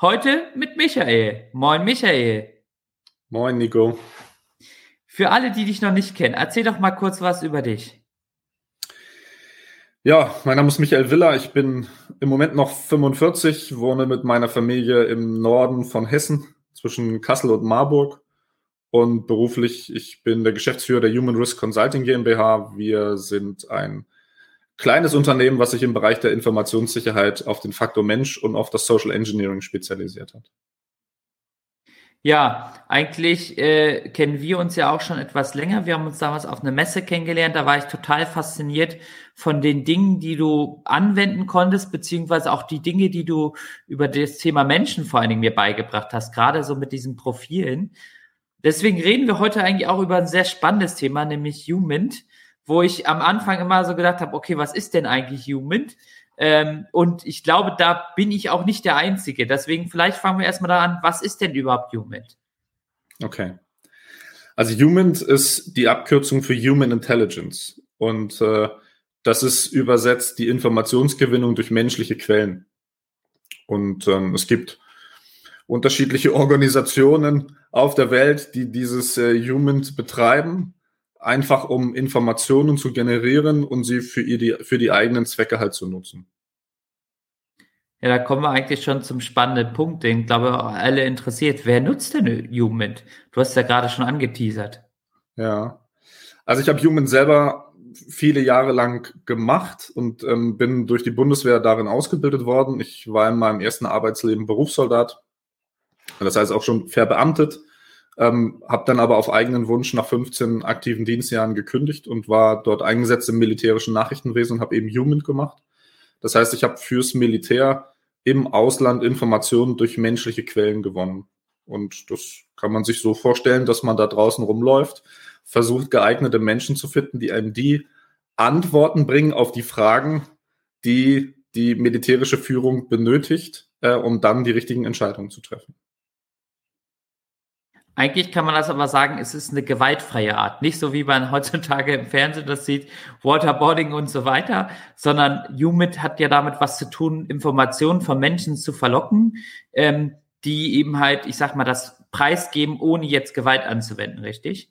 Heute mit Michael. Moin Michael. Moin Nico. Für alle, die dich noch nicht kennen, erzähl doch mal kurz was über dich. Ja, mein Name ist Michael Willer. Ich bin im Moment noch 45, wohne mit meiner Familie im Norden von Hessen zwischen Kassel und Marburg. Und beruflich, ich bin der Geschäftsführer der Human Risk Consulting GmbH. Wir sind ein kleines Unternehmen, was sich im Bereich der Informationssicherheit auf den Faktor Mensch und auf das Social Engineering spezialisiert hat. Ja, eigentlich äh, kennen wir uns ja auch schon etwas länger. Wir haben uns damals auf einer Messe kennengelernt. Da war ich total fasziniert von den Dingen, die du anwenden konntest, beziehungsweise auch die Dinge, die du über das Thema Menschen vor allen Dingen mir beigebracht hast, gerade so mit diesen Profilen. Deswegen reden wir heute eigentlich auch über ein sehr spannendes Thema, nämlich Human wo ich am Anfang immer so gedacht habe, okay, was ist denn eigentlich Human? Ähm, und ich glaube, da bin ich auch nicht der Einzige. Deswegen vielleicht fangen wir erstmal da an, was ist denn überhaupt Human? Okay. Also Human ist die Abkürzung für Human Intelligence. Und äh, das ist übersetzt die Informationsgewinnung durch menschliche Quellen. Und ähm, es gibt unterschiedliche Organisationen auf der Welt, die dieses äh, Human betreiben einfach um Informationen zu generieren und sie für, die, für die eigenen Zwecke halt zu nutzen. Ja, da kommen wir eigentlich schon zum spannenden Punkt, den, glaube ich, alle interessiert. Wer nutzt denn Human? Du hast ja gerade schon angeteasert. Ja, also ich habe Human selber viele Jahre lang gemacht und ähm, bin durch die Bundeswehr darin ausgebildet worden. Ich war in meinem ersten Arbeitsleben Berufssoldat, das heißt auch schon verbeamtet ähm, habe dann aber auf eigenen Wunsch nach 15 aktiven Dienstjahren gekündigt und war dort eingesetzt im militärischen Nachrichtenwesen und habe eben Human gemacht. Das heißt, ich habe fürs Militär im Ausland Informationen durch menschliche Quellen gewonnen. Und das kann man sich so vorstellen, dass man da draußen rumläuft, versucht geeignete Menschen zu finden, die einem die Antworten bringen auf die Fragen, die die militärische Führung benötigt, äh, um dann die richtigen Entscheidungen zu treffen. Eigentlich kann man das aber sagen, es ist eine gewaltfreie Art. Nicht so wie man heutzutage im Fernsehen das sieht, Waterboarding und so weiter, sondern Humid hat ja damit was zu tun, Informationen von Menschen zu verlocken, ähm, die eben halt, ich sag mal, das preisgeben, ohne jetzt Gewalt anzuwenden, richtig?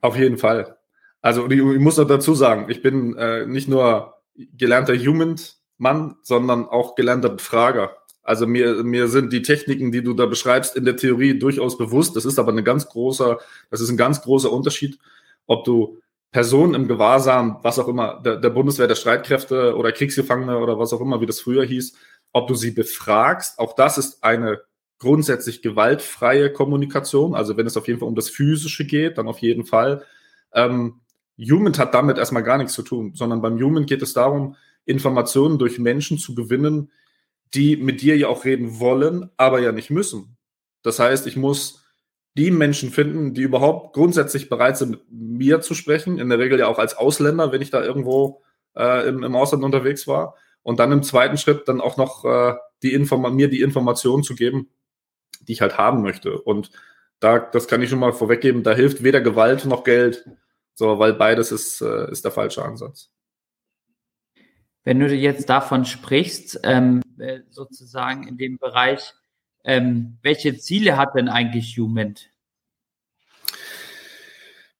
Auf jeden Fall. Also ich, ich muss noch dazu sagen, ich bin äh, nicht nur gelernter Human-Mann, sondern auch gelernter Befrager. Also mir, mir sind die Techniken, die du da beschreibst, in der Theorie durchaus bewusst. Das ist aber eine ganz großer, das ist ein ganz großer Unterschied, ob du Personen im Gewahrsam, was auch immer, der, der Bundeswehr, der Streitkräfte oder Kriegsgefangene oder was auch immer, wie das früher hieß, ob du sie befragst. Auch das ist eine grundsätzlich gewaltfreie Kommunikation. Also wenn es auf jeden Fall um das Physische geht, dann auf jeden Fall. Ähm, Human hat damit erstmal gar nichts zu tun, sondern beim Human geht es darum, Informationen durch Menschen zu gewinnen, die mit dir ja auch reden wollen, aber ja nicht müssen. Das heißt, ich muss die Menschen finden, die überhaupt grundsätzlich bereit sind, mit mir zu sprechen, in der Regel ja auch als Ausländer, wenn ich da irgendwo äh, im, im Ausland unterwegs war. Und dann im zweiten Schritt dann auch noch äh, die Inform mir die Informationen zu geben, die ich halt haben möchte. Und da, das kann ich schon mal vorweggeben, da hilft weder Gewalt noch Geld, so, weil beides ist, äh, ist der falsche Ansatz. Wenn du jetzt davon sprichst, ähm, sozusagen in dem Bereich, ähm, welche Ziele hat denn eigentlich Human?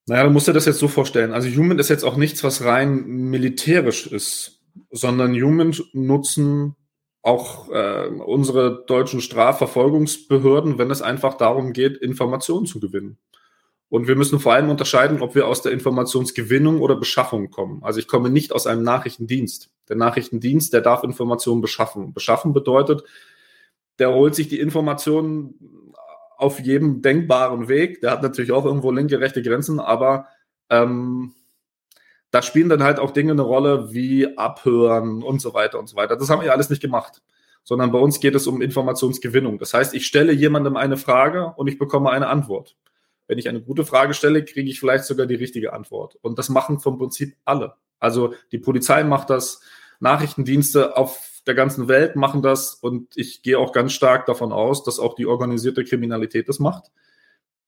Naja, du musst dir das jetzt so vorstellen. Also Human ist jetzt auch nichts, was rein militärisch ist, sondern Human nutzen auch äh, unsere deutschen Strafverfolgungsbehörden, wenn es einfach darum geht, Informationen zu gewinnen. Und wir müssen vor allem unterscheiden, ob wir aus der Informationsgewinnung oder Beschaffung kommen. Also ich komme nicht aus einem Nachrichtendienst. Der Nachrichtendienst, der darf Informationen beschaffen. Beschaffen bedeutet, der holt sich die Informationen auf jedem denkbaren Weg. Der hat natürlich auch irgendwo linke, rechte Grenzen, aber ähm, da spielen dann halt auch Dinge eine Rolle wie Abhören und so weiter und so weiter. Das haben wir alles nicht gemacht sondern bei uns geht es um Informationsgewinnung. Das heißt, ich stelle jemandem eine Frage und ich bekomme eine Antwort. Wenn ich eine gute Frage stelle, kriege ich vielleicht sogar die richtige Antwort. Und das machen vom Prinzip alle. Also die Polizei macht das, Nachrichtendienste auf der ganzen Welt machen das und ich gehe auch ganz stark davon aus, dass auch die organisierte Kriminalität das macht,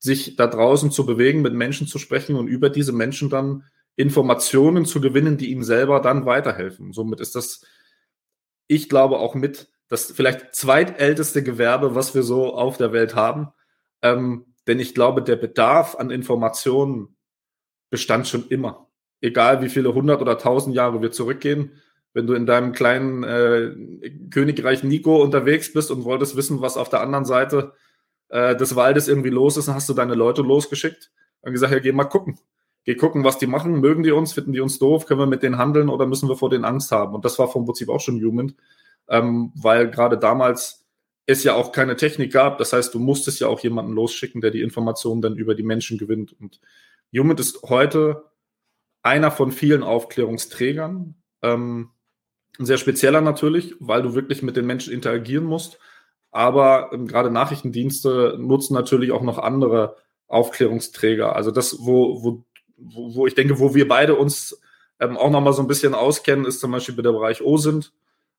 sich da draußen zu bewegen, mit Menschen zu sprechen und über diese Menschen dann Informationen zu gewinnen, die ihnen selber dann weiterhelfen. Somit ist das, ich glaube, auch mit das vielleicht zweitälteste Gewerbe, was wir so auf der Welt haben. Ähm, denn ich glaube, der Bedarf an Informationen bestand schon immer. Egal wie viele hundert oder tausend Jahre wir zurückgehen, wenn du in deinem kleinen äh, Königreich Nico unterwegs bist und wolltest wissen, was auf der anderen Seite äh, des Waldes irgendwie los ist, dann hast du deine Leute losgeschickt und gesagt, ja, geh mal gucken. Geh gucken, was die machen. Mögen die uns? Finden die uns doof? Können wir mit denen handeln oder müssen wir vor denen Angst haben? Und das war vom Prinzip auch schon Human, ähm, weil gerade damals es ja auch keine Technik gab. Das heißt, du musstest ja auch jemanden losschicken, der die Informationen dann über die Menschen gewinnt. Und Human ist heute einer von vielen Aufklärungsträgern. Ähm, ein sehr spezieller natürlich, weil du wirklich mit den Menschen interagieren musst. Aber ähm, gerade Nachrichtendienste nutzen natürlich auch noch andere Aufklärungsträger. Also das, wo, wo, wo ich denke, wo wir beide uns ähm, auch nochmal so ein bisschen auskennen, ist zum Beispiel der Bereich OSINT,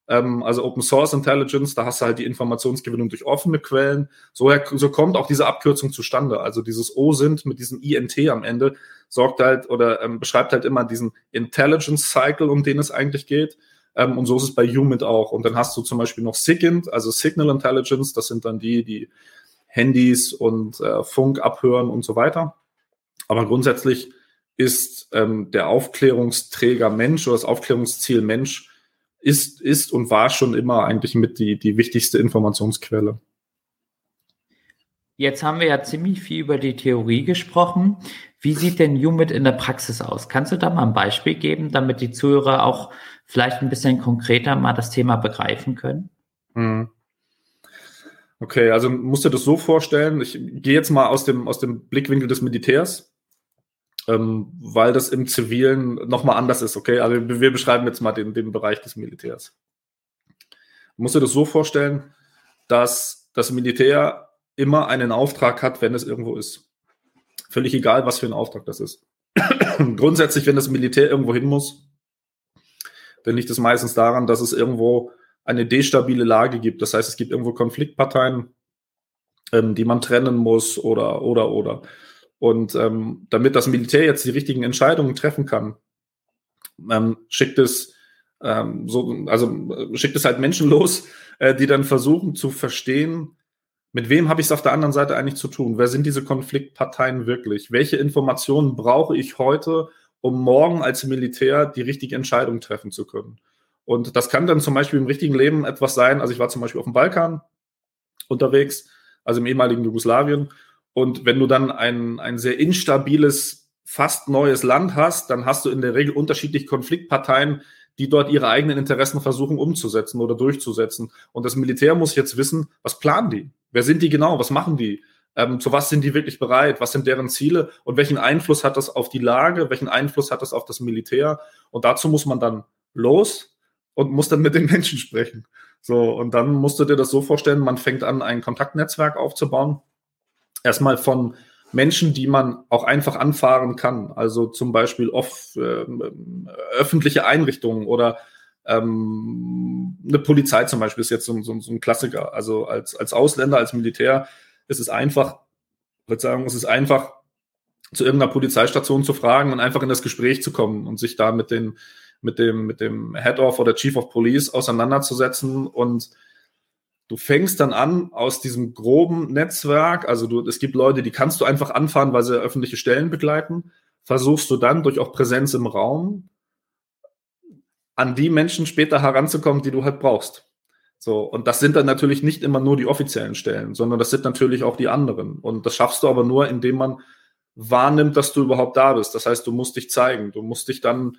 ähm, also Open Source Intelligence. Da hast du halt die Informationsgewinnung durch offene Quellen. So, so kommt auch diese Abkürzung zustande. Also dieses OSINT mit diesem INT am Ende sorgt halt oder ähm, beschreibt halt immer diesen Intelligence Cycle, um den es eigentlich geht. Ähm, und so ist es bei Humid auch. Und dann hast du zum Beispiel noch SIGINT, also Signal Intelligence. Das sind dann die, die Handys und äh, Funk abhören und so weiter. Aber grundsätzlich ist ähm, der Aufklärungsträger Mensch oder das Aufklärungsziel Mensch ist, ist und war schon immer eigentlich mit die, die wichtigste Informationsquelle. Jetzt haben wir ja ziemlich viel über die Theorie gesprochen. Wie sieht denn UMIT in der Praxis aus? Kannst du da mal ein Beispiel geben, damit die Zuhörer auch vielleicht ein bisschen konkreter mal das Thema begreifen können? Hm. Okay, also musst du das so vorstellen, ich gehe jetzt mal aus dem, aus dem Blickwinkel des Militärs, ähm, weil das im Zivilen nochmal anders ist, okay? Also wir beschreiben jetzt mal den, den Bereich des Militärs. Musst du das so vorstellen, dass das Militär immer einen Auftrag hat, wenn es irgendwo ist. Völlig egal, was für ein Auftrag das ist. Grundsätzlich, wenn das Militär irgendwo hin muss, dann liegt es meistens daran, dass es irgendwo eine destabile Lage gibt. Das heißt, es gibt irgendwo Konfliktparteien, ähm, die man trennen muss oder, oder, oder. Und ähm, damit das Militär jetzt die richtigen Entscheidungen treffen kann, ähm, schickt es ähm, so, also äh, schickt es halt Menschen los, äh, die dann versuchen zu verstehen, mit wem habe ich es auf der anderen Seite eigentlich zu tun? Wer sind diese Konfliktparteien wirklich? Welche Informationen brauche ich heute, um morgen als Militär die richtige Entscheidung treffen zu können? Und das kann dann zum Beispiel im richtigen Leben etwas sein. Also ich war zum Beispiel auf dem Balkan unterwegs, also im ehemaligen Jugoslawien. Und wenn du dann ein, ein sehr instabiles, fast neues Land hast, dann hast du in der Regel unterschiedliche Konfliktparteien, die dort ihre eigenen Interessen versuchen umzusetzen oder durchzusetzen. Und das Militär muss jetzt wissen, was planen die? Wer sind die genau? Was machen die? Ähm, zu was sind die wirklich bereit? Was sind deren Ziele? Und welchen Einfluss hat das auf die Lage? Welchen Einfluss hat das auf das Militär? Und dazu muss man dann los und muss dann mit den Menschen sprechen. So, und dann musst du dir das so vorstellen, man fängt an, ein Kontaktnetzwerk aufzubauen. Erstmal von Menschen, die man auch einfach anfahren kann. Also zum Beispiel oft äh, öffentliche Einrichtungen oder ähm, eine Polizei zum Beispiel ist jetzt so, so, so ein Klassiker. Also als, als Ausländer, als Militär ist es einfach, ich würde sagen, es ist einfach, zu irgendeiner Polizeistation zu fragen und einfach in das Gespräch zu kommen und sich da mit, den, mit, dem, mit dem Head of oder Chief of Police auseinanderzusetzen und du fängst dann an aus diesem groben Netzwerk, also du, es gibt Leute, die kannst du einfach anfahren, weil sie öffentliche Stellen begleiten, versuchst du dann durch auch Präsenz im Raum an die Menschen später heranzukommen, die du halt brauchst. So, und das sind dann natürlich nicht immer nur die offiziellen Stellen, sondern das sind natürlich auch die anderen. Und das schaffst du aber nur, indem man wahrnimmt, dass du überhaupt da bist. Das heißt, du musst dich zeigen, du musst dich dann,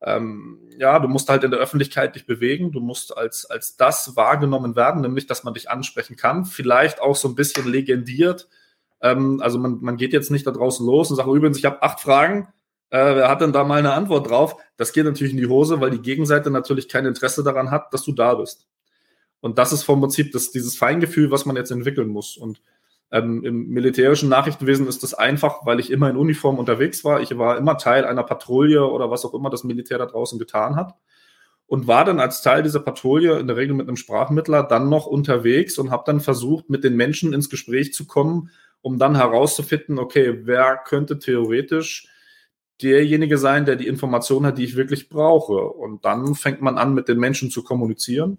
ähm, ja, du musst halt in der Öffentlichkeit dich bewegen, du musst als, als das wahrgenommen werden, nämlich, dass man dich ansprechen kann, vielleicht auch so ein bisschen legendiert. Ähm, also man, man geht jetzt nicht da draußen los und sagt, übrigens, ich habe acht Fragen, äh, wer hat denn da mal eine Antwort drauf? Das geht natürlich in die Hose, weil die Gegenseite natürlich kein Interesse daran hat, dass du da bist. Und das ist vom Prinzip das, dieses Feingefühl, was man jetzt entwickeln muss. Und ähm, im militärischen Nachrichtenwesen ist das einfach, weil ich immer in Uniform unterwegs war. Ich war immer Teil einer Patrouille oder was auch immer das Militär da draußen getan hat. Und war dann als Teil dieser Patrouille in der Regel mit einem Sprachmittler dann noch unterwegs und habe dann versucht, mit den Menschen ins Gespräch zu kommen, um dann herauszufinden, okay, wer könnte theoretisch derjenige sein, der die Information hat, die ich wirklich brauche. Und dann fängt man an, mit den Menschen zu kommunizieren.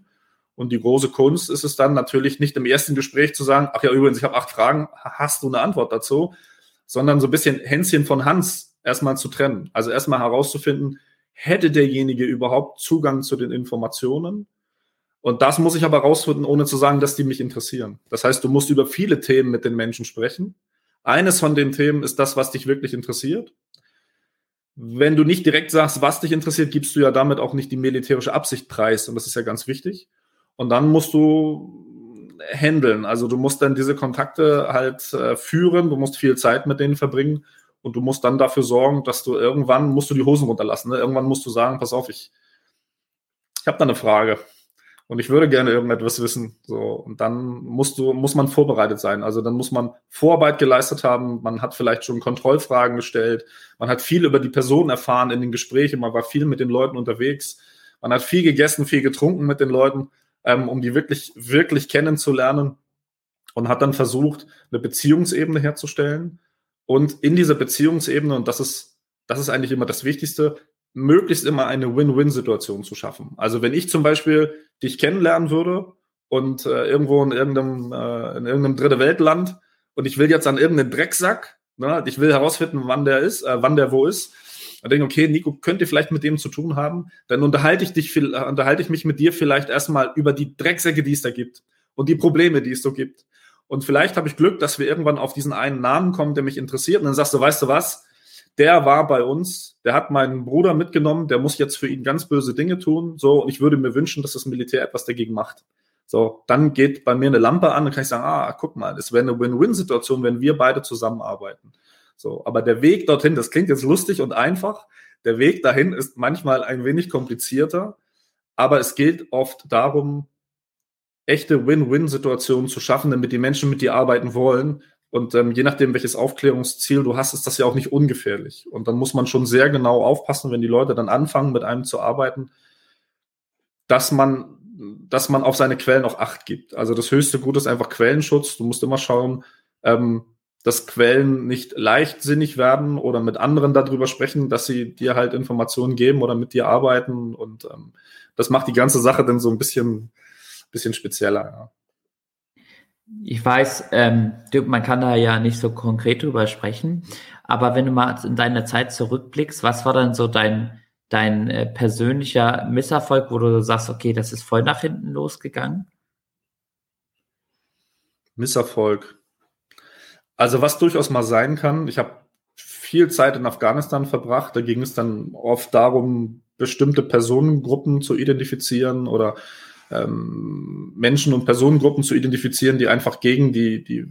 Und die große Kunst ist es dann natürlich nicht im ersten Gespräch zu sagen, ach ja, übrigens, ich habe acht Fragen, hast du eine Antwort dazu? Sondern so ein bisschen Hänschen von Hans erstmal zu trennen. Also erstmal herauszufinden, hätte derjenige überhaupt Zugang zu den Informationen? Und das muss ich aber herausfinden, ohne zu sagen, dass die mich interessieren. Das heißt, du musst über viele Themen mit den Menschen sprechen. Eines von den Themen ist das, was dich wirklich interessiert. Wenn du nicht direkt sagst, was dich interessiert, gibst du ja damit auch nicht die militärische Absicht preis. Und das ist ja ganz wichtig. Und dann musst du handeln. Also du musst dann diese Kontakte halt äh, führen, du musst viel Zeit mit denen verbringen und du musst dann dafür sorgen, dass du irgendwann musst du die Hosen runterlassen. Ne? Irgendwann musst du sagen, pass auf, ich, ich habe da eine Frage und ich würde gerne irgendetwas wissen. So und dann musst du muss man vorbereitet sein. Also dann muss man Vorarbeit geleistet haben. Man hat vielleicht schon Kontrollfragen gestellt. Man hat viel über die Person erfahren in den Gesprächen. Man war viel mit den Leuten unterwegs. Man hat viel gegessen, viel getrunken mit den Leuten ähm, um die wirklich, wirklich kennenzulernen und hat dann versucht, eine Beziehungsebene herzustellen. Und in dieser Beziehungsebene, und das ist, das ist eigentlich immer das Wichtigste, möglichst immer eine Win-Win-Situation zu schaffen. Also wenn ich zum Beispiel dich kennenlernen würde und äh, irgendwo in irgendeinem, äh, in irgendeinem dritte Weltland und ich will jetzt an irgendeinen Drecksack, ne, ich will herausfinden, wann der ist, äh, wann der wo ist, und denke, okay, Nico, könnt ihr vielleicht mit dem zu tun haben? Dann unterhalte ich dich, äh, unterhalte ich mich mit dir vielleicht erstmal über die Drecksäcke, die es da gibt und die Probleme, die es so gibt. Und vielleicht habe ich Glück, dass wir irgendwann auf diesen einen Namen kommen, der mich interessiert. Und dann sagst du, weißt du was? Der war bei uns, der hat meinen Bruder mitgenommen, der muss jetzt für ihn ganz böse Dinge tun. So, und ich würde mir wünschen, dass das Militär etwas dagegen macht. So, dann geht bei mir eine Lampe an und kann ich sagen, ah, guck mal, es wäre eine Win-Win-Situation, wenn wir beide zusammenarbeiten. So, aber der Weg dorthin, das klingt jetzt lustig und einfach. Der Weg dahin ist manchmal ein wenig komplizierter, aber es geht oft darum, echte Win-Win-Situationen zu schaffen, damit die Menschen mit dir arbeiten wollen. Und ähm, je nachdem, welches Aufklärungsziel du hast, ist das ja auch nicht ungefährlich. Und dann muss man schon sehr genau aufpassen, wenn die Leute dann anfangen, mit einem zu arbeiten, dass man, dass man auf seine Quellen auch Acht gibt. Also das höchste Gut ist einfach Quellenschutz. Du musst immer schauen, ähm, dass Quellen nicht leichtsinnig werden oder mit anderen darüber sprechen, dass sie dir halt Informationen geben oder mit dir arbeiten. Und ähm, das macht die ganze Sache dann so ein bisschen, bisschen spezieller. Ja. Ich weiß, ähm, man kann da ja nicht so konkret drüber sprechen, aber wenn du mal in deine Zeit zurückblickst, was war dann so dein, dein äh, persönlicher Misserfolg, wo du sagst, okay, das ist voll nach hinten losgegangen? Misserfolg. Also was durchaus mal sein kann, ich habe viel Zeit in Afghanistan verbracht, da ging es dann oft darum, bestimmte Personengruppen zu identifizieren oder ähm, Menschen und Personengruppen zu identifizieren, die einfach gegen die, die,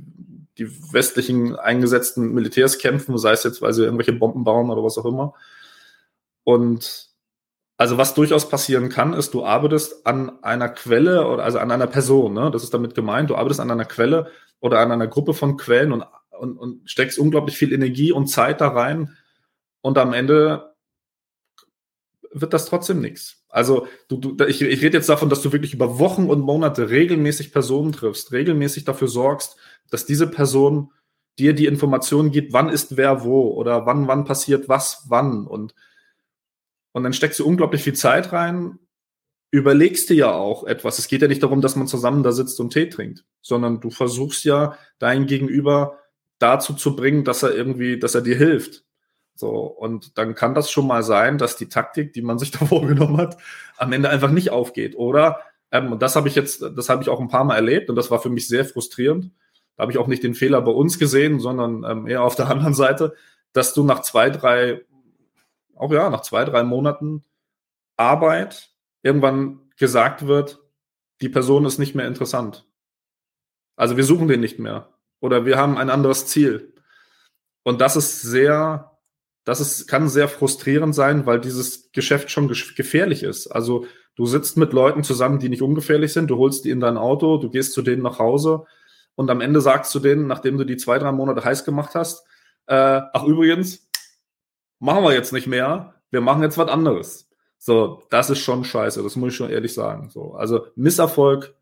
die westlichen eingesetzten Militärs kämpfen, sei es jetzt, weil sie irgendwelche Bomben bauen oder was auch immer. Und also was durchaus passieren kann, ist, du arbeitest an einer Quelle oder also an einer Person, ne? das ist damit gemeint, du arbeitest an einer Quelle oder an einer Gruppe von Quellen und und, und steckst unglaublich viel Energie und Zeit da rein und am Ende wird das trotzdem nichts. Also du, du, ich, ich rede jetzt davon, dass du wirklich über Wochen und Monate regelmäßig Personen triffst, regelmäßig dafür sorgst, dass diese Person dir die Informationen gibt, wann ist wer wo oder wann, wann passiert was, wann und, und dann steckst du unglaublich viel Zeit rein, überlegst dir ja auch etwas. Es geht ja nicht darum, dass man zusammen da sitzt und Tee trinkt, sondern du versuchst ja dein Gegenüber dazu zu bringen, dass er irgendwie, dass er dir hilft. So, und dann kann das schon mal sein, dass die Taktik, die man sich da vorgenommen hat, am Ende einfach nicht aufgeht. Oder, ähm, und das habe ich jetzt, das habe ich auch ein paar Mal erlebt und das war für mich sehr frustrierend. Da habe ich auch nicht den Fehler bei uns gesehen, sondern ähm, eher auf der anderen Seite, dass du nach zwei, drei, auch ja, nach zwei, drei Monaten Arbeit irgendwann gesagt wird, die Person ist nicht mehr interessant. Also wir suchen den nicht mehr oder wir haben ein anderes Ziel. Und das ist sehr, das ist, kann sehr frustrierend sein, weil dieses Geschäft schon gefährlich ist. Also Du sitzt mit Leuten zusammen, die nicht ungefährlich sind, du holst die in dein Auto, du gehst zu denen nach Hause und am Ende sagst du denen, nachdem du die zwei, drei Monate heiß gemacht hast, äh, ach übrigens, machen wir jetzt nicht mehr, wir machen jetzt was anderes. So, das ist schon scheiße, das muss ich schon ehrlich sagen. So, also Misserfolg,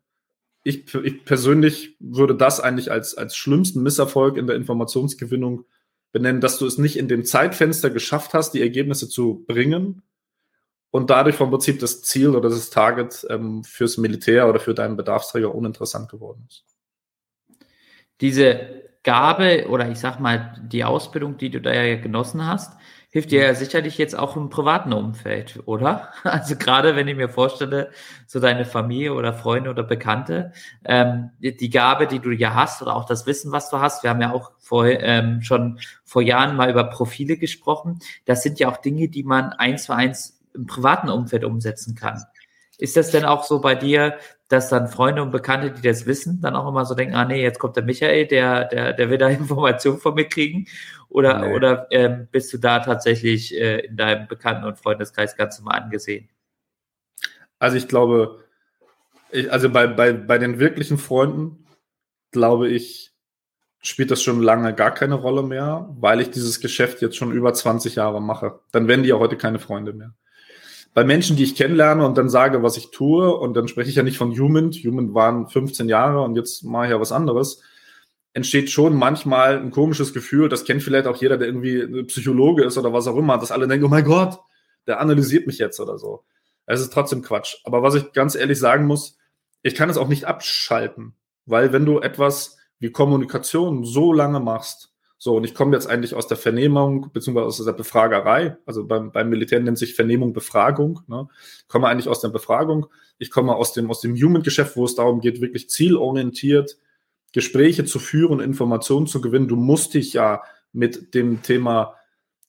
ich, ich persönlich würde das eigentlich als, als schlimmsten Misserfolg in der Informationsgewinnung benennen, dass du es nicht in dem Zeitfenster geschafft hast, die Ergebnisse zu bringen, und dadurch vom Prinzip das Ziel oder das Target ähm, fürs Militär oder für deinen Bedarfsträger uninteressant geworden ist. Diese Gabe oder ich sag mal die Ausbildung, die du da ja genossen hast, hilft dir ja sicherlich jetzt auch im privaten Umfeld, oder? Also gerade wenn ich mir vorstelle, so deine Familie oder Freunde oder Bekannte, ähm, die Gabe, die du ja hast oder auch das Wissen, was du hast, wir haben ja auch vor, ähm, schon vor Jahren mal über Profile gesprochen, das sind ja auch Dinge, die man eins zu eins im privaten Umfeld umsetzen kann. Ist das denn auch so bei dir, dass dann Freunde und Bekannte, die das wissen, dann auch immer so denken, ah nee, jetzt kommt der Michael, der, der, der will da Informationen von mir kriegen? Oder, nee. oder ähm, bist du da tatsächlich äh, in deinem Bekannten- und Freundeskreis ganz normal angesehen? Also ich glaube, ich, also bei, bei, bei den wirklichen Freunden, glaube ich, spielt das schon lange gar keine Rolle mehr, weil ich dieses Geschäft jetzt schon über 20 Jahre mache. Dann werden die ja heute keine Freunde mehr bei Menschen, die ich kennenlerne und dann sage, was ich tue, und dann spreche ich ja nicht von Human, Human waren 15 Jahre und jetzt mache ich ja was anderes, entsteht schon manchmal ein komisches Gefühl, das kennt vielleicht auch jeder, der irgendwie Psychologe ist oder was auch immer, dass alle denken, oh mein Gott, der analysiert mich jetzt oder so. Es ist trotzdem Quatsch. Aber was ich ganz ehrlich sagen muss, ich kann es auch nicht abschalten, weil wenn du etwas wie Kommunikation so lange machst, so, und ich komme jetzt eigentlich aus der Vernehmung, beziehungsweise aus der Befragerei. Also beim, beim Militär nennt sich Vernehmung Befragung. Ne? Ich komme eigentlich aus der Befragung. Ich komme aus dem, aus dem Human-Geschäft, wo es darum geht, wirklich zielorientiert Gespräche zu führen, Informationen zu gewinnen. Du musst dich ja mit dem Thema,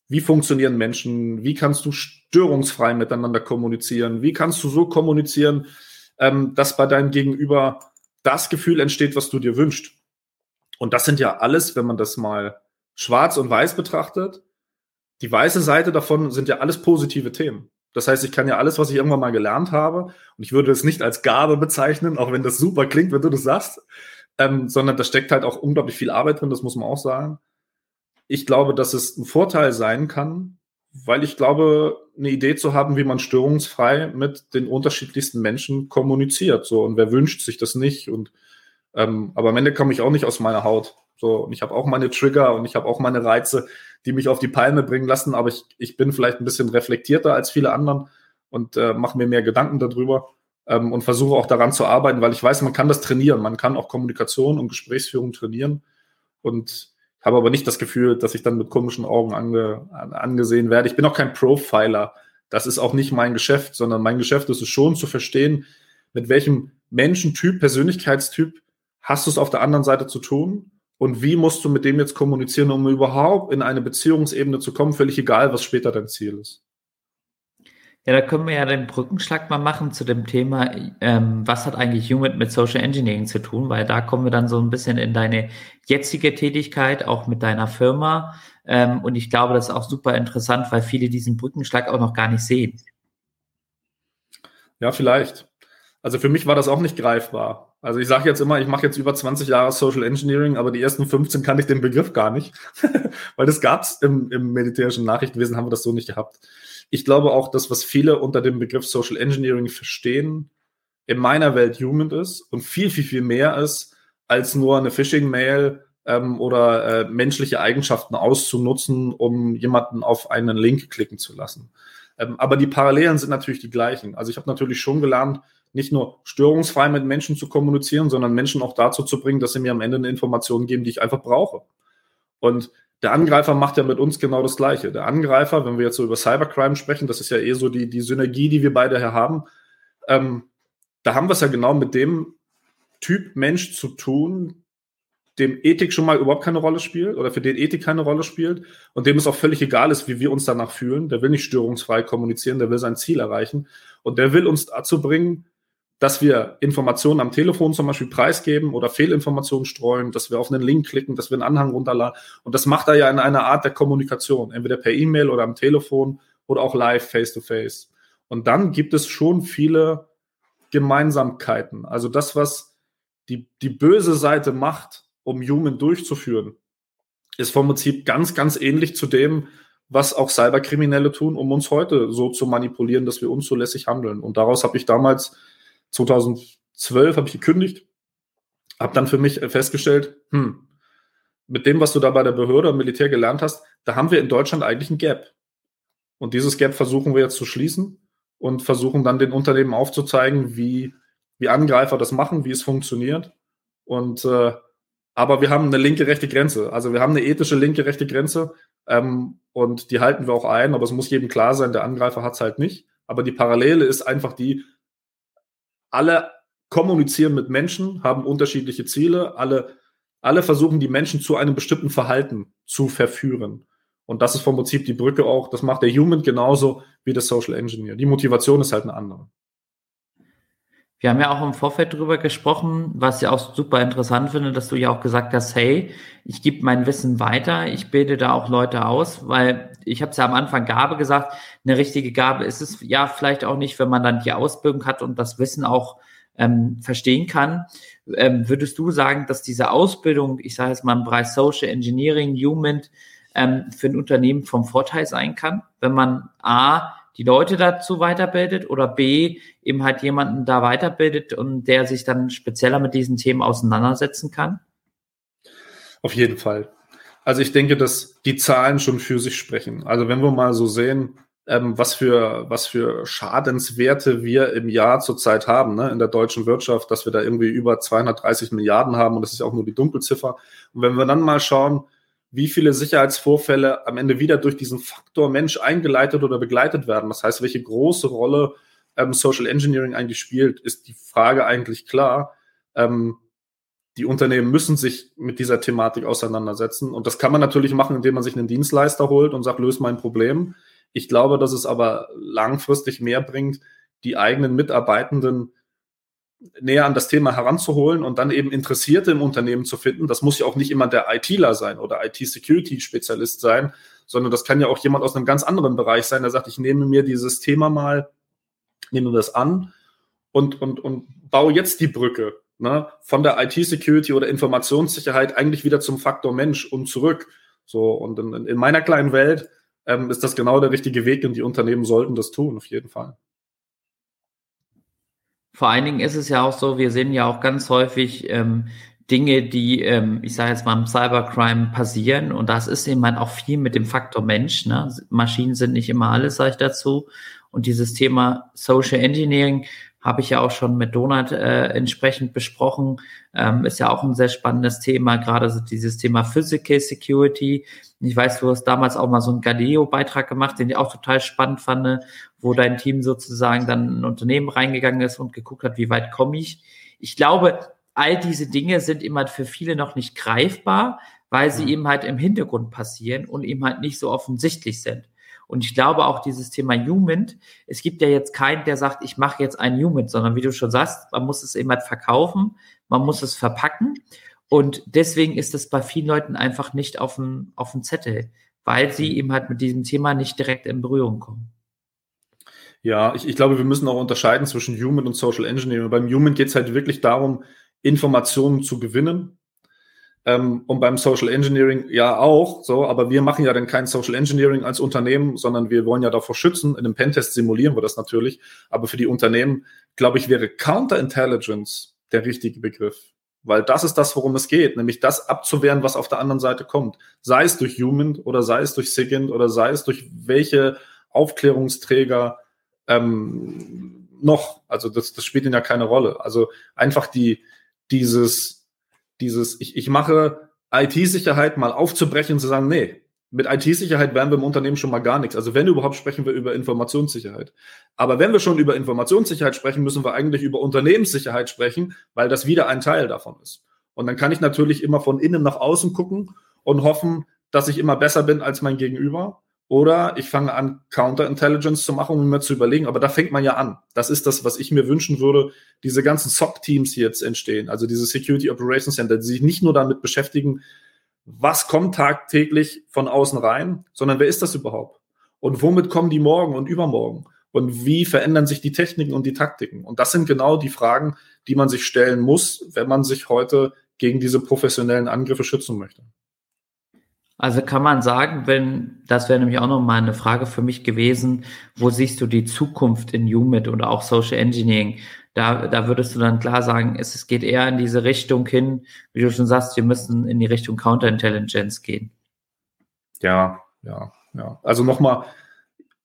wie funktionieren Menschen, wie kannst du störungsfrei miteinander kommunizieren, wie kannst du so kommunizieren, ähm, dass bei deinem Gegenüber das Gefühl entsteht, was du dir wünschst. Und das sind ja alles, wenn man das mal schwarz und weiß betrachtet, die weiße Seite davon sind ja alles positive Themen. Das heißt, ich kann ja alles, was ich irgendwann mal gelernt habe, und ich würde es nicht als Gabe bezeichnen, auch wenn das super klingt, wenn du das sagst, ähm, sondern da steckt halt auch unglaublich viel Arbeit drin, das muss man auch sagen. Ich glaube, dass es ein Vorteil sein kann, weil ich glaube, eine Idee zu haben, wie man störungsfrei mit den unterschiedlichsten Menschen kommuniziert. So, und wer wünscht sich das nicht? Und ähm, aber am Ende komme ich auch nicht aus meiner Haut. So, und ich habe auch meine Trigger und ich habe auch meine Reize, die mich auf die Palme bringen lassen, aber ich, ich bin vielleicht ein bisschen reflektierter als viele anderen und äh, mache mir mehr Gedanken darüber ähm, und versuche auch daran zu arbeiten, weil ich weiß, man kann das trainieren. Man kann auch Kommunikation und Gesprächsführung trainieren. Und habe aber nicht das Gefühl, dass ich dann mit komischen Augen ange, angesehen werde. Ich bin auch kein Profiler. Das ist auch nicht mein Geschäft, sondern mein Geschäft ist es schon zu verstehen, mit welchem Menschentyp, Persönlichkeitstyp hast du es auf der anderen Seite zu tun? Und wie musst du mit dem jetzt kommunizieren, um überhaupt in eine Beziehungsebene zu kommen, völlig egal, was später dein Ziel ist? Ja, da können wir ja den Brückenschlag mal machen zu dem Thema, ähm, was hat eigentlich Human mit Social Engineering zu tun, weil da kommen wir dann so ein bisschen in deine jetzige Tätigkeit, auch mit deiner Firma. Ähm, und ich glaube, das ist auch super interessant, weil viele diesen Brückenschlag auch noch gar nicht sehen. Ja, vielleicht. Also für mich war das auch nicht greifbar. Also ich sage jetzt immer, ich mache jetzt über 20 Jahre Social Engineering, aber die ersten 15 kannte ich den Begriff gar nicht, weil das gab's im, im militärischen Nachrichtenwesen, haben wir das so nicht gehabt. Ich glaube auch, dass was viele unter dem Begriff Social Engineering verstehen, in meiner Welt Human ist und viel, viel, viel mehr ist, als nur eine Phishing-Mail ähm, oder äh, menschliche Eigenschaften auszunutzen, um jemanden auf einen Link klicken zu lassen. Ähm, aber die Parallelen sind natürlich die gleichen. Also ich habe natürlich schon gelernt, nicht nur störungsfrei mit Menschen zu kommunizieren, sondern Menschen auch dazu zu bringen, dass sie mir am Ende eine Information geben, die ich einfach brauche. Und der Angreifer macht ja mit uns genau das Gleiche. Der Angreifer, wenn wir jetzt so über Cybercrime sprechen, das ist ja eh so die, die Synergie, die wir beide hier haben, ähm, da haben wir es ja genau mit dem Typ Mensch zu tun, dem Ethik schon mal überhaupt keine Rolle spielt oder für den Ethik keine Rolle spielt und dem es auch völlig egal ist, wie wir uns danach fühlen. Der will nicht störungsfrei kommunizieren, der will sein Ziel erreichen und der will uns dazu bringen, dass wir Informationen am Telefon zum Beispiel preisgeben oder Fehlinformationen streuen, dass wir auf einen Link klicken, dass wir einen Anhang runterladen. Und das macht er ja in einer Art der Kommunikation, entweder per E-Mail oder am Telefon oder auch live, face-to-face. -face. Und dann gibt es schon viele Gemeinsamkeiten. Also das, was die, die böse Seite macht, um Human durchzuführen, ist vom Prinzip ganz, ganz ähnlich zu dem, was auch Cyberkriminelle tun, um uns heute so zu manipulieren, dass wir unzulässig handeln. Und daraus habe ich damals 2012 habe ich gekündigt, habe dann für mich festgestellt, hm, mit dem, was du da bei der Behörde und Militär gelernt hast, da haben wir in Deutschland eigentlich ein Gap. Und dieses Gap versuchen wir jetzt zu schließen und versuchen dann den Unternehmen aufzuzeigen, wie, wie Angreifer das machen, wie es funktioniert. Und äh, aber wir haben eine linke rechte Grenze. Also wir haben eine ethische linke rechte Grenze ähm, und die halten wir auch ein, aber es muss jedem klar sein, der Angreifer hat es halt nicht. Aber die Parallele ist einfach die, alle kommunizieren mit Menschen, haben unterschiedliche Ziele, alle, alle versuchen die Menschen zu einem bestimmten Verhalten zu verführen. Und das ist vom Prinzip die Brücke auch, das macht der Human genauso wie der Social Engineer. Die Motivation ist halt eine andere. Wir haben ja auch im Vorfeld drüber gesprochen, was ich auch super interessant finde, dass du ja auch gesagt hast, hey, ich gebe mein Wissen weiter, ich bilde da auch Leute aus, weil ich habe es ja am Anfang Gabe gesagt, eine richtige Gabe ist es ja vielleicht auch nicht, wenn man dann die Ausbildung hat und das Wissen auch ähm, verstehen kann. Ähm, würdest du sagen, dass diese Ausbildung, ich sage jetzt mal im Bereich Social Engineering, Human, ähm, für ein Unternehmen vom Vorteil sein kann, wenn man A, die Leute dazu weiterbildet oder B, eben halt jemanden da weiterbildet und der sich dann spezieller mit diesen Themen auseinandersetzen kann? Auf jeden Fall. Also ich denke, dass die Zahlen schon für sich sprechen. Also wenn wir mal so sehen, ähm, was, für, was für Schadenswerte wir im Jahr zurzeit haben ne, in der deutschen Wirtschaft, dass wir da irgendwie über 230 Milliarden haben und das ist ja auch nur die Dunkelziffer. Und wenn wir dann mal schauen, wie viele Sicherheitsvorfälle am Ende wieder durch diesen Faktor Mensch eingeleitet oder begleitet werden. Das heißt, welche große Rolle ähm, Social Engineering eigentlich spielt, ist die Frage eigentlich klar. Ähm, die Unternehmen müssen sich mit dieser Thematik auseinandersetzen. Und das kann man natürlich machen, indem man sich einen Dienstleister holt und sagt, löse mein Problem. Ich glaube, dass es aber langfristig mehr bringt, die eigenen Mitarbeitenden näher an das Thema heranzuholen und dann eben Interessierte im Unternehmen zu finden. Das muss ja auch nicht immer der ITler sein oder IT-Security-Spezialist sein, sondern das kann ja auch jemand aus einem ganz anderen Bereich sein, der sagt, ich nehme mir dieses Thema mal, nehme das an und, und, und baue jetzt die Brücke ne, von der IT-Security oder Informationssicherheit eigentlich wieder zum Faktor Mensch und zurück. So, und in, in meiner kleinen Welt ähm, ist das genau der richtige Weg und die Unternehmen sollten das tun, auf jeden Fall. Vor allen Dingen ist es ja auch so, wir sehen ja auch ganz häufig ähm, Dinge, die, ähm, ich sage jetzt mal, im Cybercrime passieren. Und das ist eben halt auch viel mit dem Faktor Mensch. Ne? Maschinen sind nicht immer alles, sage ich dazu. Und dieses Thema Social Engineering habe ich ja auch schon mit Donat äh, entsprechend besprochen. Ähm, ist ja auch ein sehr spannendes Thema, gerade so dieses Thema Physical Security. Ich weiß, du hast damals auch mal so einen Galileo-Beitrag gemacht, den ich auch total spannend fand, wo dein Team sozusagen dann in ein Unternehmen reingegangen ist und geguckt hat, wie weit komme ich. Ich glaube, all diese Dinge sind immer für viele noch nicht greifbar, weil sie mhm. eben halt im Hintergrund passieren und eben halt nicht so offensichtlich sind. Und ich glaube auch dieses Thema Human, es gibt ja jetzt keinen, der sagt, ich mache jetzt ein Human, sondern wie du schon sagst, man muss es eben halt verkaufen, man muss es verpacken. Und deswegen ist es bei vielen Leuten einfach nicht auf dem, auf dem Zettel, weil sie eben halt mit diesem Thema nicht direkt in Berührung kommen. Ja, ich, ich glaube, wir müssen auch unterscheiden zwischen Human und Social Engineering. Beim Human geht es halt wirklich darum, Informationen zu gewinnen ähm, und beim Social Engineering ja auch, so, aber wir machen ja dann kein Social Engineering als Unternehmen, sondern wir wollen ja davor schützen. In einem Pentest simulieren wir das natürlich. Aber für die Unternehmen, glaube ich, wäre Counterintelligence der richtige Begriff. Weil das ist das, worum es geht, nämlich das abzuwehren, was auf der anderen Seite kommt. Sei es durch Human oder sei es durch SIGINT oder sei es durch welche Aufklärungsträger ähm, noch. Also das, das spielt ihnen ja keine Rolle. Also einfach die, dieses, dieses, ich, ich mache IT-Sicherheit mal aufzubrechen und zu sagen, nee, mit IT-Sicherheit werden wir im Unternehmen schon mal gar nichts. Also wenn überhaupt sprechen wir über Informationssicherheit. Aber wenn wir schon über Informationssicherheit sprechen, müssen wir eigentlich über Unternehmenssicherheit sprechen, weil das wieder ein Teil davon ist. Und dann kann ich natürlich immer von innen nach außen gucken und hoffen, dass ich immer besser bin als mein Gegenüber. Oder ich fange an, Counterintelligence zu machen, um mir zu überlegen, aber da fängt man ja an. Das ist das, was ich mir wünschen würde, diese ganzen SOC-Teams hier jetzt entstehen, also diese Security Operations Center, die sich nicht nur damit beschäftigen, was kommt tagtäglich von außen rein, sondern wer ist das überhaupt? Und womit kommen die morgen und übermorgen? und wie verändern sich die Techniken und die Taktiken? Und das sind genau die Fragen, die man sich stellen muss, wenn man sich heute gegen diese professionellen Angriffe schützen möchte. Also kann man sagen, wenn, das wäre nämlich auch noch mal eine Frage für mich gewesen, wo siehst du die Zukunft in UMIT oder auch Social Engineering? Da, da würdest du dann klar sagen, es, es geht eher in diese Richtung hin, wie du schon sagst, wir müssen in die Richtung Counterintelligence gehen. Ja, ja, ja. Also nochmal,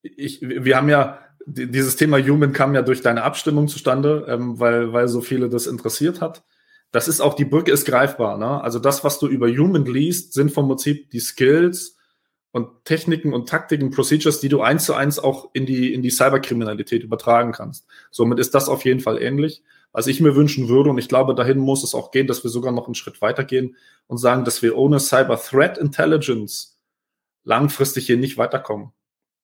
wir haben ja, dieses Thema Human kam ja durch deine Abstimmung zustande, ähm, weil, weil so viele das interessiert hat das ist auch, die Brücke ist greifbar. Ne? Also das, was du über Human liest, sind vom Prinzip die Skills und Techniken und Taktiken, Procedures, die du eins zu eins auch in die, in die Cyberkriminalität übertragen kannst. Somit ist das auf jeden Fall ähnlich. Was ich mir wünschen würde, und ich glaube, dahin muss es auch gehen, dass wir sogar noch einen Schritt weitergehen und sagen, dass wir ohne Cyber Threat Intelligence langfristig hier nicht weiterkommen.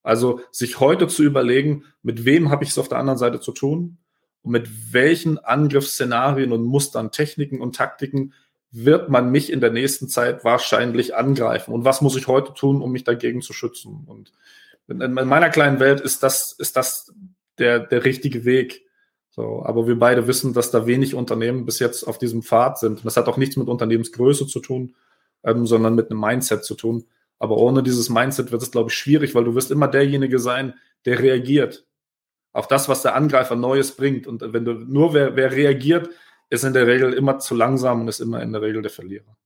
Also sich heute zu überlegen, mit wem habe ich es auf der anderen Seite zu tun? und mit welchen Angriffsszenarien und Mustern, Techniken und Taktiken wird man mich in der nächsten Zeit wahrscheinlich angreifen und was muss ich heute tun, um mich dagegen zu schützen? Und in meiner kleinen Welt ist das, ist das der, der richtige Weg. So, aber wir beide wissen, dass da wenig Unternehmen bis jetzt auf diesem Pfad sind. Und das hat auch nichts mit Unternehmensgröße zu tun, ähm, sondern mit einem Mindset zu tun. Aber ohne dieses Mindset wird es, glaube ich, schwierig, weil du wirst immer derjenige sein, der reagiert auf das, was der Angreifer Neues bringt. Und wenn du nur wer, wer reagiert, ist in der Regel immer zu langsam und ist immer in der Regel der Verlierer.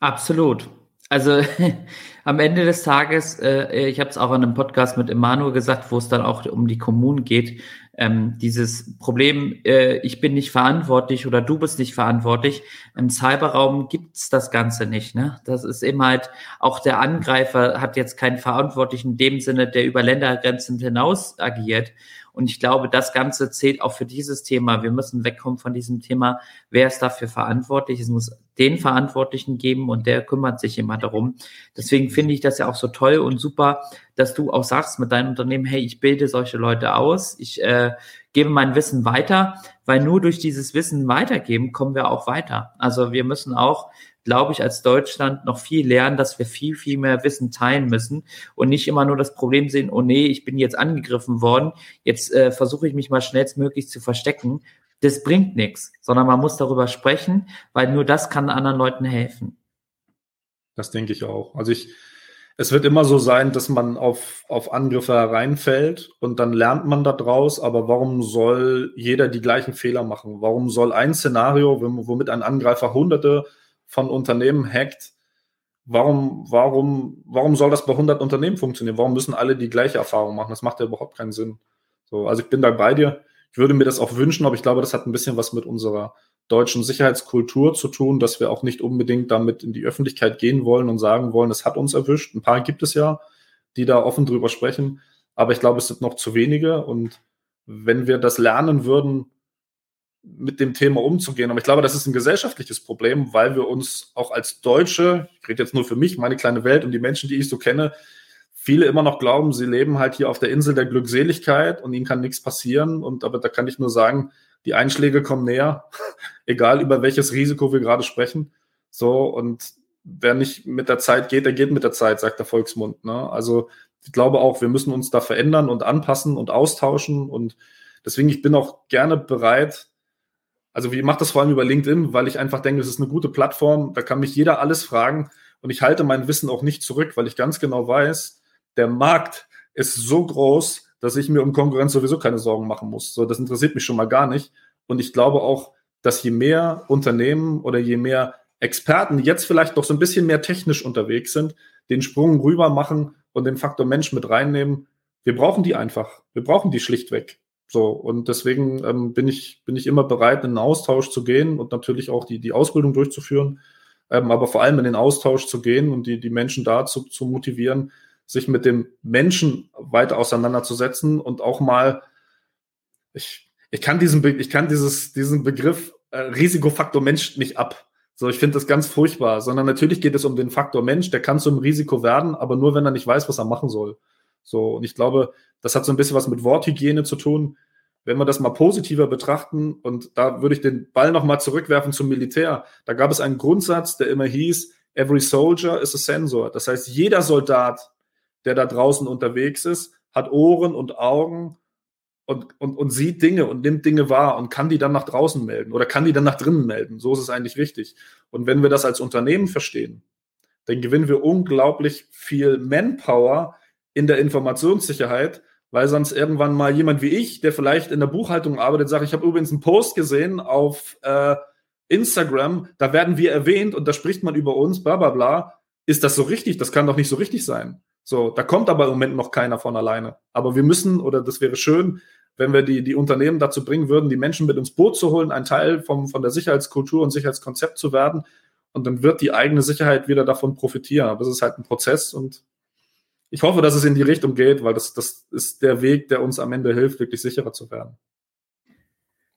Absolut. Also am Ende des Tages, äh, ich habe es auch in einem Podcast mit Emanuel gesagt, wo es dann auch um die Kommunen geht, ähm, dieses Problem, äh, ich bin nicht verantwortlich oder du bist nicht verantwortlich. Im Cyberraum gibt's das Ganze nicht. Ne? Das ist eben halt, auch der Angreifer hat jetzt keinen Verantwortlichen in dem Sinne, der über Ländergrenzen hinaus agiert. Und ich glaube, das Ganze zählt auch für dieses Thema. Wir müssen wegkommen von diesem Thema, wer ist dafür verantwortlich. Es muss den Verantwortlichen geben und der kümmert sich immer darum. Deswegen finde ich das ja auch so toll und super, dass du auch sagst mit deinem Unternehmen, hey, ich bilde solche Leute aus, ich äh, gebe mein Wissen weiter, weil nur durch dieses Wissen weitergeben kommen wir auch weiter. Also wir müssen auch glaube ich, als Deutschland noch viel lernen, dass wir viel, viel mehr Wissen teilen müssen und nicht immer nur das Problem sehen, oh nee, ich bin jetzt angegriffen worden, jetzt äh, versuche ich mich mal schnellstmöglich zu verstecken. Das bringt nichts, sondern man muss darüber sprechen, weil nur das kann anderen Leuten helfen. Das denke ich auch. Also ich, es wird immer so sein, dass man auf, auf Angriffe hereinfällt und dann lernt man daraus, aber warum soll jeder die gleichen Fehler machen? Warum soll ein Szenario, womit ein Angreifer hunderte von Unternehmen hackt, warum, warum, warum soll das bei 100 Unternehmen funktionieren? Warum müssen alle die gleiche Erfahrung machen? Das macht ja überhaupt keinen Sinn. So, also ich bin da bei dir. Ich würde mir das auch wünschen, aber ich glaube, das hat ein bisschen was mit unserer deutschen Sicherheitskultur zu tun, dass wir auch nicht unbedingt damit in die Öffentlichkeit gehen wollen und sagen wollen, es hat uns erwischt. Ein paar gibt es ja, die da offen drüber sprechen, aber ich glaube, es sind noch zu wenige und wenn wir das lernen würden, mit dem Thema umzugehen. Aber ich glaube, das ist ein gesellschaftliches Problem, weil wir uns auch als Deutsche, ich rede jetzt nur für mich, meine kleine Welt und die Menschen, die ich so kenne, viele immer noch glauben, sie leben halt hier auf der Insel der Glückseligkeit und ihnen kann nichts passieren. Und aber da kann ich nur sagen, die Einschläge kommen näher, egal über welches Risiko wir gerade sprechen. So, und wer nicht mit der Zeit geht, der geht mit der Zeit, sagt der Volksmund. Ne? Also ich glaube auch, wir müssen uns da verändern und anpassen und austauschen. Und deswegen, ich bin auch gerne bereit, also ich mache das vor allem über LinkedIn, weil ich einfach denke, es ist eine gute Plattform. Da kann mich jeder alles fragen und ich halte mein Wissen auch nicht zurück, weil ich ganz genau weiß, der Markt ist so groß, dass ich mir um Konkurrenz sowieso keine Sorgen machen muss. So, das interessiert mich schon mal gar nicht. Und ich glaube auch, dass je mehr Unternehmen oder je mehr Experten, jetzt vielleicht noch so ein bisschen mehr technisch unterwegs sind, den Sprung rüber machen und den Faktor Mensch mit reinnehmen, wir brauchen die einfach. Wir brauchen die schlichtweg. So, und deswegen ähm, bin, ich, bin ich immer bereit, in den Austausch zu gehen und natürlich auch die, die Ausbildung durchzuführen, ähm, aber vor allem in den Austausch zu gehen und die, die Menschen dazu zu motivieren, sich mit dem Menschen weiter auseinanderzusetzen und auch mal, ich, ich kann diesen, Be ich kann dieses, diesen Begriff äh, Risikofaktor Mensch nicht ab. So, ich finde das ganz furchtbar, sondern natürlich geht es um den Faktor Mensch, der kann zu einem Risiko werden, aber nur wenn er nicht weiß, was er machen soll. So, und ich glaube, das hat so ein bisschen was mit Worthygiene zu tun. Wenn wir das mal positiver betrachten, und da würde ich den Ball nochmal zurückwerfen zum Militär, da gab es einen Grundsatz, der immer hieß, every soldier is a sensor. Das heißt, jeder Soldat, der da draußen unterwegs ist, hat Ohren und Augen und, und, und sieht Dinge und nimmt Dinge wahr und kann die dann nach draußen melden oder kann die dann nach drinnen melden. So ist es eigentlich wichtig. Und wenn wir das als Unternehmen verstehen, dann gewinnen wir unglaublich viel Manpower in der Informationssicherheit, weil sonst irgendwann mal jemand wie ich, der vielleicht in der Buchhaltung arbeitet, sagt, ich habe übrigens einen Post gesehen auf äh, Instagram, da werden wir erwähnt und da spricht man über uns, bla bla bla. Ist das so richtig? Das kann doch nicht so richtig sein. So, da kommt aber im Moment noch keiner von alleine. Aber wir müssen, oder das wäre schön, wenn wir die, die Unternehmen dazu bringen würden, die Menschen mit ins Boot zu holen, ein Teil vom, von der Sicherheitskultur und Sicherheitskonzept zu werden. Und dann wird die eigene Sicherheit wieder davon profitieren. Aber es ist halt ein Prozess und ich hoffe, dass es in die Richtung geht, weil das, das ist der Weg, der uns am Ende hilft, wirklich sicherer zu werden.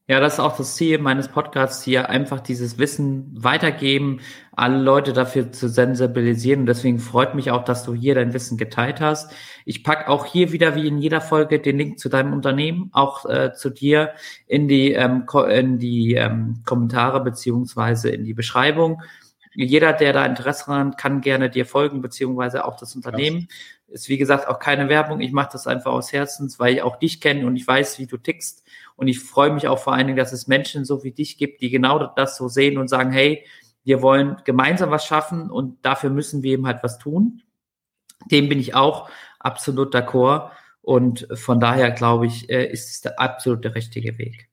Ja, das ist auch das Ziel meines Podcasts hier, einfach dieses Wissen weitergeben, alle Leute dafür zu sensibilisieren. Und deswegen freut mich auch, dass du hier dein Wissen geteilt hast. Ich pack auch hier wieder, wie in jeder Folge, den Link zu deinem Unternehmen, auch äh, zu dir in die, ähm, in die ähm, Kommentare beziehungsweise in die Beschreibung. Jeder, der da Interesse hat, kann gerne dir folgen, beziehungsweise auch das Unternehmen. Ist wie gesagt auch keine Werbung. Ich mache das einfach aus Herzens, weil ich auch dich kenne und ich weiß, wie du tickst und ich freue mich auch vor allen Dingen, dass es Menschen so wie dich gibt, die genau das so sehen und sagen, hey, wir wollen gemeinsam was schaffen und dafür müssen wir eben halt was tun. Dem bin ich auch absolut d'accord. Und von daher glaube ich, äh, ist es der absolute richtige Weg.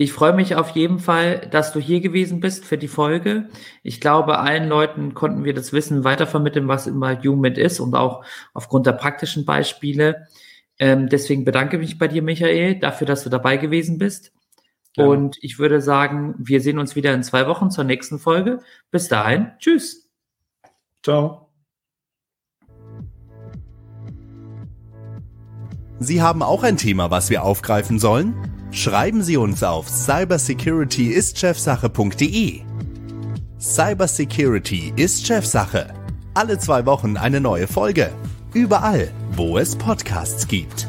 Ich freue mich auf jeden Fall, dass du hier gewesen bist für die Folge. Ich glaube, allen Leuten konnten wir das Wissen weitervermitteln, was immer Human ist und auch aufgrund der praktischen Beispiele. Ähm, deswegen bedanke mich bei dir, Michael, dafür, dass du dabei gewesen bist. Ja. Und ich würde sagen, wir sehen uns wieder in zwei Wochen zur nächsten Folge. Bis dahin, tschüss. Ciao. Sie haben auch ein Thema, was wir aufgreifen sollen? Schreiben Sie uns auf cybersecurityistchefsache.de. Cybersecurity ist Chefsache. Alle zwei Wochen eine neue Folge. Überall, wo es Podcasts gibt.